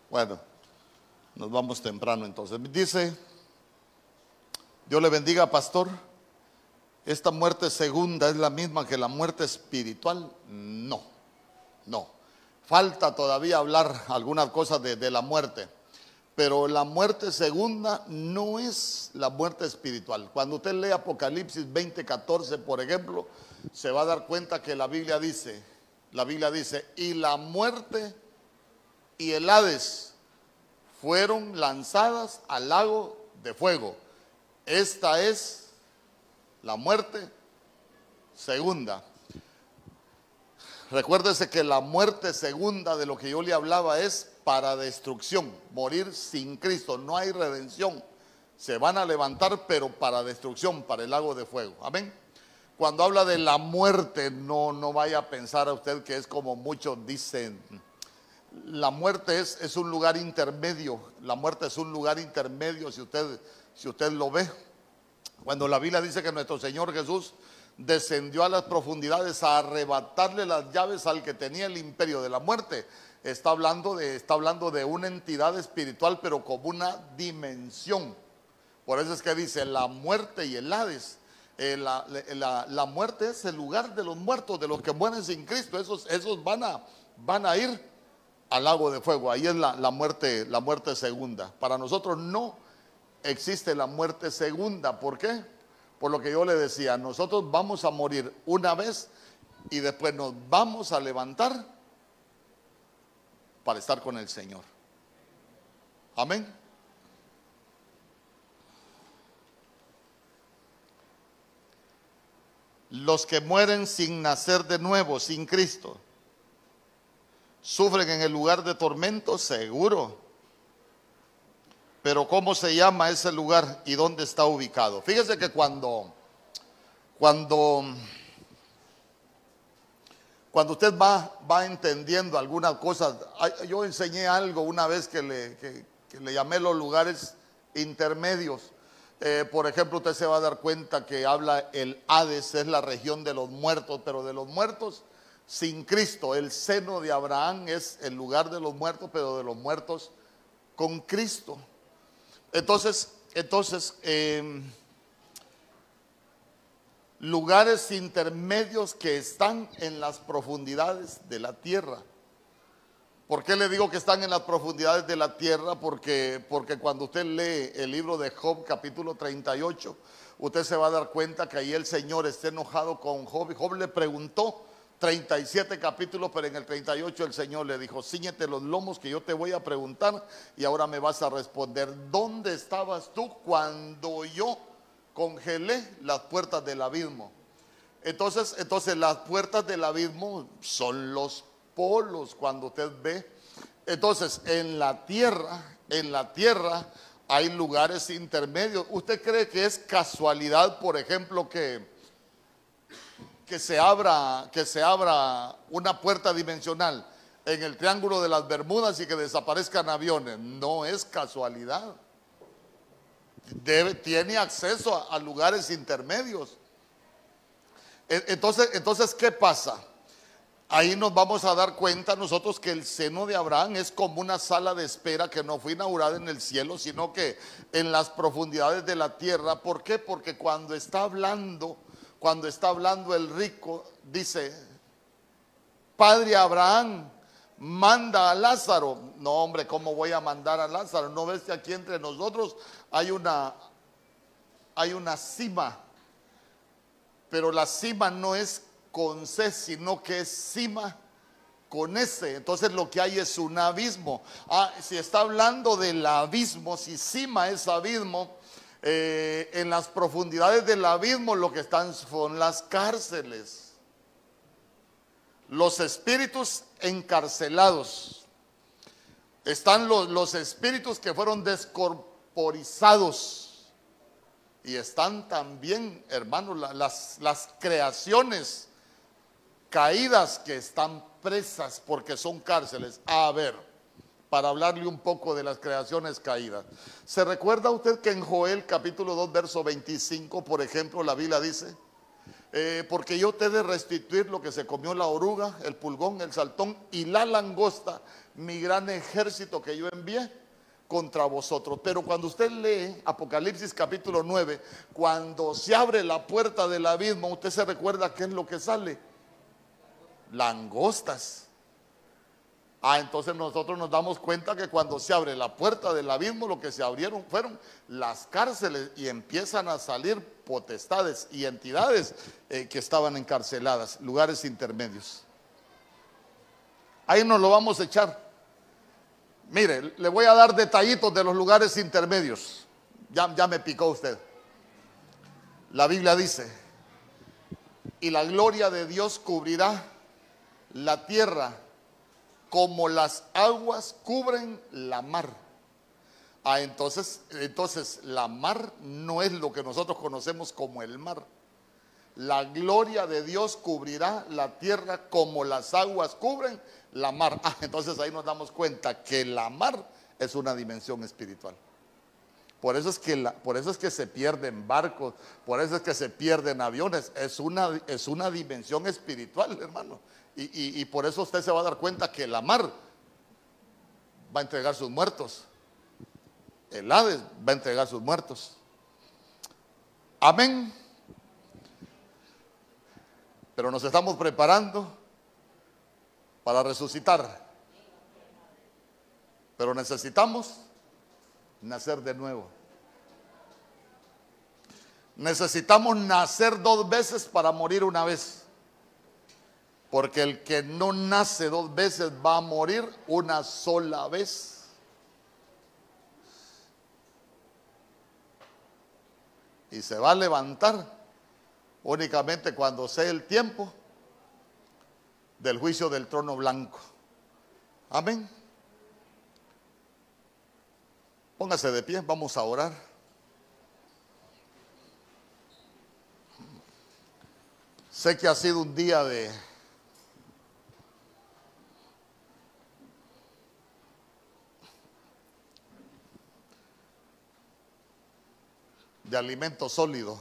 Bueno, nos vamos temprano entonces. Dice, Dios le bendiga, pastor. ¿Esta muerte segunda es la misma que la muerte espiritual? No, no. Falta todavía hablar algunas cosas de, de la muerte. Pero la muerte segunda no es la muerte espiritual. Cuando usted lee Apocalipsis 20:14, por ejemplo, se va a dar cuenta que la Biblia dice, la Biblia dice, y la muerte y el Hades fueron lanzadas al lago de fuego. Esta es la muerte segunda. Recuérdese que la muerte segunda de lo que yo le hablaba es para destrucción, morir sin Cristo, no hay redención. Se van a levantar, pero para destrucción, para el lago de fuego. Amén. Cuando habla de la muerte, no, no vaya a pensar a usted que es como muchos dicen. La muerte es, es un lugar intermedio. La muerte es un lugar intermedio si usted, si usted lo ve. Cuando la Biblia dice que nuestro Señor Jesús descendió a las profundidades a arrebatarle las llaves al que tenía el imperio de la muerte. Está hablando de, está hablando de una entidad espiritual, pero como una dimensión. Por eso es que dice la muerte y el Hades eh, la, muerte es el lugar de los muertos, de los que mueren sin Cristo. Esos, esos van, a, van a ir al lago de fuego. Ahí es la, muerte, la muerte segunda. Para nosotros no existe la muerte segunda. ¿Por qué? Por lo que yo le decía, nosotros vamos a morir una vez y después nos vamos a levantar para estar con el Señor. Amén. Los que mueren sin nacer de nuevo, sin Cristo, sufren en el lugar de tormento, seguro. Pero ¿cómo se llama ese lugar y dónde está ubicado? Fíjese que cuando, cuando, cuando usted va, va entendiendo algunas cosas, yo enseñé algo una vez que le, que, le llamé los lugares intermedios. Eh, por ejemplo, usted se va a dar cuenta que habla el Hades, es la región de los muertos, pero de los muertos sin Cristo. El seno de Abraham es el lugar de los muertos, pero de los muertos con Cristo. Entonces, entonces, em, lugares intermedios que están en las profundidades de la tierra. ¿Por qué le digo que están en las profundidades de la tierra? Porque, porque cuando usted lee el libro de Job capítulo 38, usted se va a dar cuenta que ahí el Señor está enojado con Job. Job le preguntó, 37 capítulos, pero en el 38 el Señor le dijo, ciñete los lomos que yo te voy a preguntar y ahora me vas a responder, ¿dónde estabas tú cuando yo congelé las puertas del abismo? Entonces, entonces las puertas del abismo son los polos cuando usted ve. Entonces, en la tierra, en la tierra hay lugares intermedios. ¿Usted cree que es casualidad, por ejemplo, que que se abra, que se abra una puerta dimensional en el triángulo de las Bermudas y que desaparezcan aviones. No es casualidad. Tiene acceso a, lugares intermedios. E, entonces, entonces, ¿qué pasa? Ahí nos vamos a dar cuenta nosotros que el seno de Abraham es como una sala de espera que no fue inaugurada en el cielo, sino que en las profundidades de la tierra. ¿Por qué? Porque cuando está hablando cuando está hablando el rico, dice, Padre Abraham, manda a Lázaro. No, hombre, ¿cómo voy a mandar a Lázaro? ¿No ves que aquí entre nosotros hay una, hay una cima? Pero la cima no es con C, sino que es cima con S. Entonces lo que hay es un abismo. Ah, si está hablando del abismo, si cima es abismo, eh, en las profundidades del abismo lo que están son las cárceles. Los espíritus encarcelados. Están los, los espíritus que fueron descorporizados. Y están también, hermanos, las, las creaciones caídas que están presas porque son cárceles. A ver para hablarle un poco de las creaciones caídas. ¿Se recuerda usted que en Joel capítulo 2, verso 25, por ejemplo, la Biblia dice, eh, porque yo te he de restituir lo que se comió la oruga, el pulgón, el saltón y la langosta, mi gran ejército que yo envié contra vosotros. Pero cuando usted lee Apocalipsis capítulo 9, cuando se abre la puerta del abismo, usted se recuerda qué es lo que sale. Langostas. Ah, entonces nosotros nos damos cuenta que cuando se abre la puerta del abismo, lo que se abrieron fueron las cárceles y empiezan a salir potestades y entidades eh, que estaban encarceladas, lugares intermedios. Ahí nos lo vamos a echar. Mire, le voy a dar detallitos de los lugares intermedios. Ya, ya me picó usted. La Biblia dice, y la gloria de Dios cubrirá la tierra como las aguas cubren la mar. Ah, entonces, entonces la mar no es lo que nosotros conocemos como el mar. La gloria de Dios cubrirá la tierra como las aguas cubren la mar. Ah, entonces ahí nos damos cuenta que la mar es una dimensión espiritual. Por eso es que, por eso es que se pierden barcos, por eso es que se pierden aviones. Es una, es una dimensión espiritual, hermano. Y, por eso usted se va a dar cuenta que la mar va a entregar sus muertos. El Hades va a entregar sus muertos. Amén. Pero nos estamos preparando para resucitar. Pero necesitamos nacer de nuevo. Necesitamos nacer dos veces para morir una vez. Porque el que no nace dos veces va a morir una sola vez. Y se va a levantar únicamente cuando sea el tiempo del juicio del trono blanco. Amén. Póngase de pie, vamos a orar. Sé que ha sido un día de de alimento sólido.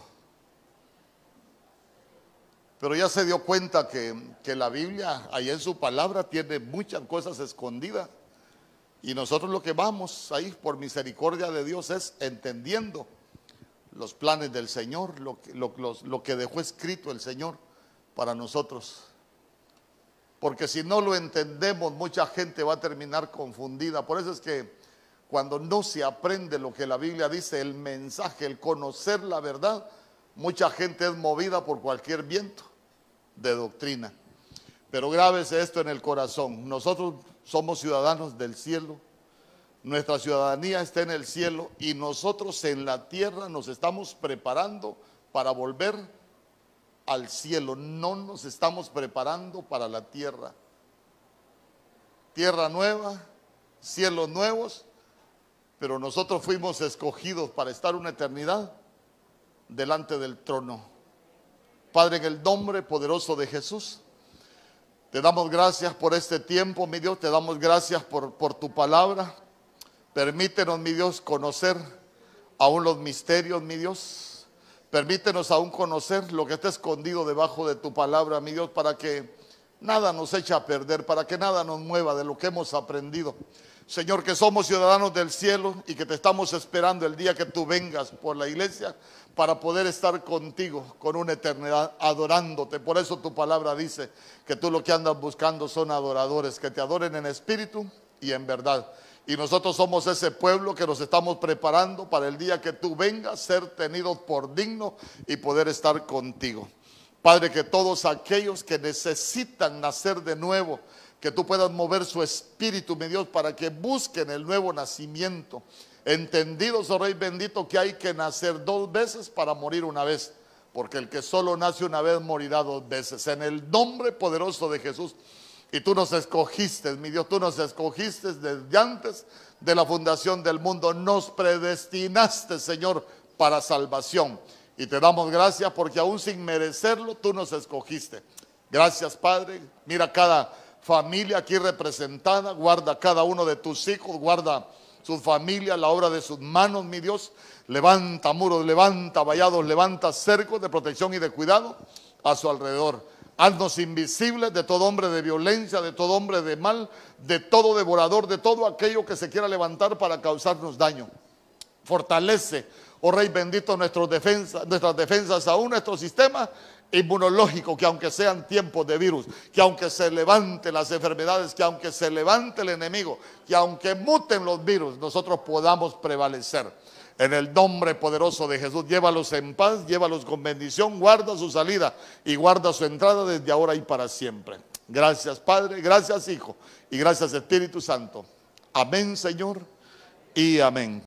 Pero ya se dio cuenta que, que, la Biblia, ahí en su palabra, tiene muchas cosas escondidas. Y nosotros lo que vamos ahí, por misericordia de Dios, es entendiendo los planes del Señor, lo que, lo, lo que dejó escrito el Señor para nosotros. Porque si no lo entendemos, mucha gente va a terminar confundida. Por eso es que cuando no se aprende lo que la Biblia dice, el mensaje, el conocer la verdad, mucha gente es movida por cualquier viento de doctrina. Pero grábese esto en el corazón. Nosotros somos ciudadanos del cielo. Nuestra ciudadanía está en el cielo y nosotros en la tierra nos estamos preparando para volver al cielo. No nos estamos preparando para la tierra. Tierra nueva, cielos nuevos pero nosotros fuimos escogidos para estar una eternidad delante del trono. Padre, en el nombre poderoso de Jesús, te damos gracias por este tiempo, mi Dios, te damos gracias por, por tu palabra. Permítenos, mi Dios, conocer aún los misterios, mi Dios. Permítenos aún conocer lo que está escondido debajo de tu palabra, mi Dios, para que nada nos eche a perder, para que nada nos mueva de lo que hemos aprendido. Señor, que somos ciudadanos del cielo y que te estamos esperando el día que tú vengas por la iglesia para poder estar contigo con una eternidad adorándote. Por eso tu palabra dice que tú lo que andas buscando son adoradores, que te adoren en espíritu y en verdad. Y nosotros somos ese pueblo que nos estamos preparando para el día que tú vengas, ser tenidos por digno y poder estar contigo. Padre, que todos aquellos que necesitan nacer de nuevo, que tú puedas mover su espíritu, mi Dios, para que busquen el nuevo nacimiento. Entendidos, oh Rey bendito, que hay que nacer dos veces para morir una vez, porque el que solo nace una vez morirá dos veces. En el nombre poderoso de Jesús. Y tú nos escogiste, mi Dios, tú nos escogiste desde antes de la fundación del mundo. Nos predestinaste, Señor, para salvación. Y te damos gracias porque aún sin merecerlo, tú nos escogiste. Gracias, Padre. Mira cada familia aquí representada, guarda cada uno de tus hijos, guarda su familia, la obra de sus manos, mi Dios. Levanta muros, levanta vallados, levanta cercos de protección y de cuidado a su alrededor. Haznos invisibles de todo hombre de violencia, de todo hombre de mal, de todo devorador, de todo aquello que se quiera levantar para causarnos daño. Fortalece, oh Rey bendito, nuestras defensas, aún nuestro sistema inmunológico, que aunque sean tiempos de virus, que aunque se levanten las enfermedades, que aunque se levante el enemigo, que aunque muten los virus, nosotros podamos prevalecer. En el nombre poderoso de Jesús, llévalos en paz, llévalos con bendición, guarda su salida y guarda su entrada desde ahora y para siempre. Gracias Padre, gracias Hijo y gracias Espíritu Santo. Amén Señor y amén.